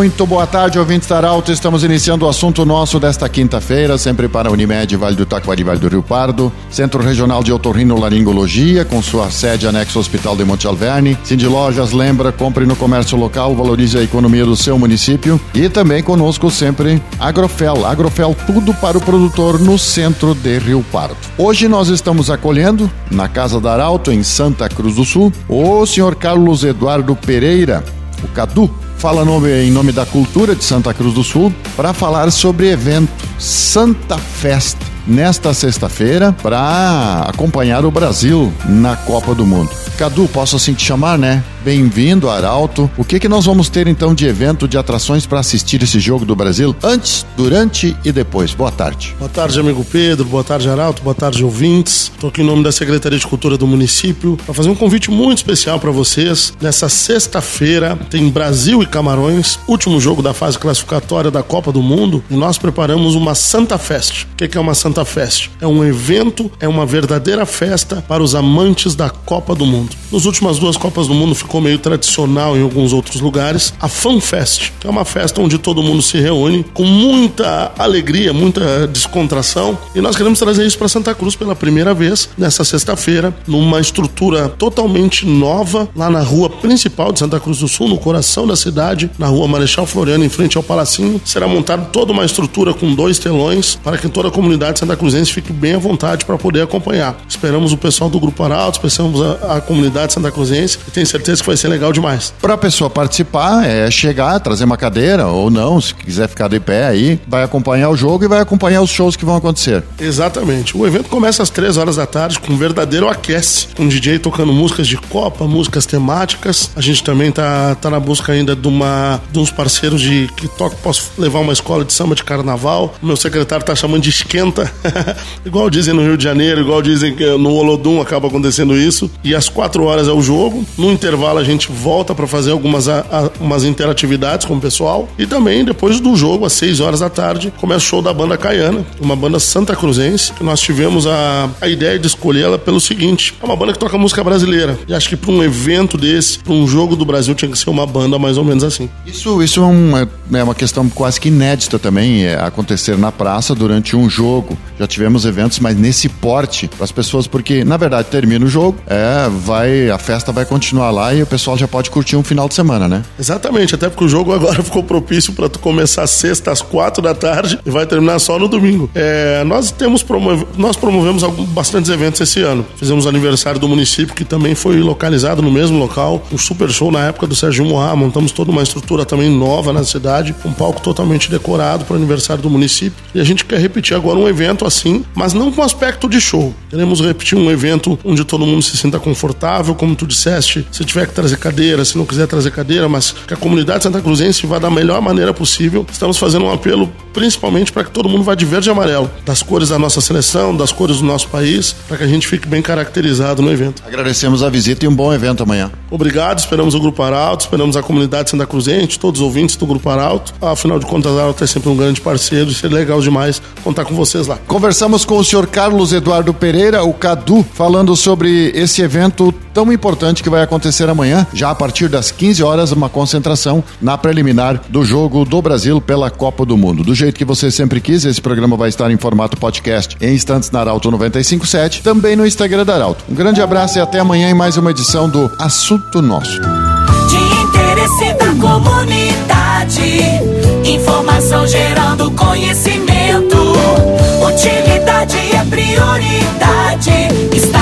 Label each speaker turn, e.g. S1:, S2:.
S1: Muito boa tarde, ouvintes da Arauto. Estamos iniciando o assunto nosso desta quinta-feira, sempre para Unimed, Vale do Taquari, Vale do Rio Pardo, Centro Regional de Otorrinolaringologia, com sua sede anexo ao Hospital de Monte Alverne. Cindy Lojas lembra, compre no comércio local, valorize a economia do seu município. E também conosco sempre Agrofel. Agrofel, tudo para o produtor no centro de Rio Pardo. Hoje nós estamos acolhendo, na Casa da Arauto, em Santa Cruz do Sul, o senhor Carlos Eduardo Pereira, o Cadu, fala nome, em nome da cultura de Santa Cruz do Sul para falar sobre evento Santa Festa nesta sexta-feira para acompanhar o Brasil na Copa do Mundo. Cadu, posso assim te chamar, né? Bem-vindo, Arauto. O que que nós vamos ter então de evento, de atrações para assistir esse jogo do Brasil antes, durante e depois? Boa tarde.
S2: Boa tarde, amigo Pedro. Boa tarde, Arauto. Boa tarde, ouvintes. Estou aqui em nome da Secretaria de Cultura do município para fazer um convite muito especial para vocês. Nessa sexta-feira tem Brasil e Camarões, último jogo da fase classificatória da Copa do Mundo, e nós preparamos uma Santa Fest. O que que é uma Santa Fest? É um evento, é uma verdadeira festa para os amantes da Copa do Mundo. Nas últimas duas Copas do Mundo ficou meio tradicional em alguns outros lugares, a Fan Fest, que é uma festa onde todo mundo se reúne com muita alegria, muita descontração, e nós queremos trazer isso para Santa Cruz pela primeira vez nessa sexta-feira, numa estrutura totalmente nova lá na rua principal de Santa Cruz do Sul, no coração da cidade, na rua Marechal Floriano, em frente ao Palacinho. Será montada toda uma estrutura com dois telões para que toda a comunidade santa cruzense fique bem à vontade para poder acompanhar. Esperamos o pessoal do Grupo Arauto, esperamos a, a comunidade santa cruzense e tenho certeza que vai ser legal demais.
S1: Para a pessoa participar, é chegar, trazer uma cadeira ou não, se quiser ficar de pé aí, vai acompanhar o jogo e vai acompanhar os shows que vão acontecer.
S2: Exatamente. O evento começa às três horas da tarde com um verdadeiro aquece, com um DJ tocando músicas de Copa, músicas temáticas. A gente também tá, tá na busca ainda de, uma, de uns parceiros de que toca, posso levar uma escola de samba de carnaval. O meu secretário tá chamando de esquenta, igual dizem no Rio de Janeiro, igual dizem que no Olodum acaba acontecendo isso. E às quatro horas é o jogo. No intervalo a gente volta para fazer algumas a, a, umas interatividades com o pessoal. E também depois do jogo, às seis horas da tarde, começa o show da banda Caiana, uma banda santa cruzense, nós tivemos a, a ideia de escolher ela pelo seguinte: é uma banda que toca música brasileira. E acho que para um evento desse, para um jogo do Brasil, tinha que ser uma banda mais ou menos assim.
S1: Isso, isso é, uma, é uma questão quase que inédita também, é acontecer na praça durante um jogo. Já tivemos eventos, mas nesse porte, para as pessoas, porque na verdade termina o jogo, é, vai, a festa vai continuar lá e o pessoal já pode curtir um final de semana, né?
S2: Exatamente, até porque o jogo agora ficou propício para tu começar sexta às quatro da tarde e vai terminar só no domingo. É, nós temos nós promovemos alguns, bastantes eventos esse ano. Fizemos aniversário do município que também foi localizado no mesmo local, um super show na época do Sérgio Moá, montamos toda uma estrutura também nova na cidade, um palco totalmente decorado para o aniversário do município. E a gente quer repetir agora um evento assim, mas não com aspecto de show. Queremos repetir um evento onde todo mundo se sinta confortável, como tu disseste, se tiver que trazer cadeira, se não quiser trazer cadeira, mas que a comunidade Santa Cruzense vá da melhor maneira possível. Estamos fazendo um apelo principalmente para que todo mundo vá de verde e amarelo, das cores da nossa seleção, das cores do nosso país, para que a gente fique bem caracterizado no evento.
S1: Agradecemos a visita e um bom evento amanhã.
S2: Obrigado, esperamos o Grupo Arauto, esperamos a comunidade Santa Cruzense, todos os ouvintes do Grupo Arauto. Afinal de contas, a Arauto é sempre um grande parceiro e seria legal demais contar com vocês lá.
S1: Conversamos com o senhor Carlos Eduardo Pereira, o Cadu, falando sobre esse evento tão importante que vai acontecer amanhã, já a partir das 15 horas, uma concentração na preliminar do jogo do Brasil pela Copa do Mundo. Do jeito que você sempre quis, esse programa vai estar em formato podcast em instantes na Arauto 957, também no Instagram da Arauto. Um grande abraço e até amanhã em mais uma edição do Assunto Nosso.
S3: De interesse da comunidade, informação gerando conhecimento prioridade. Está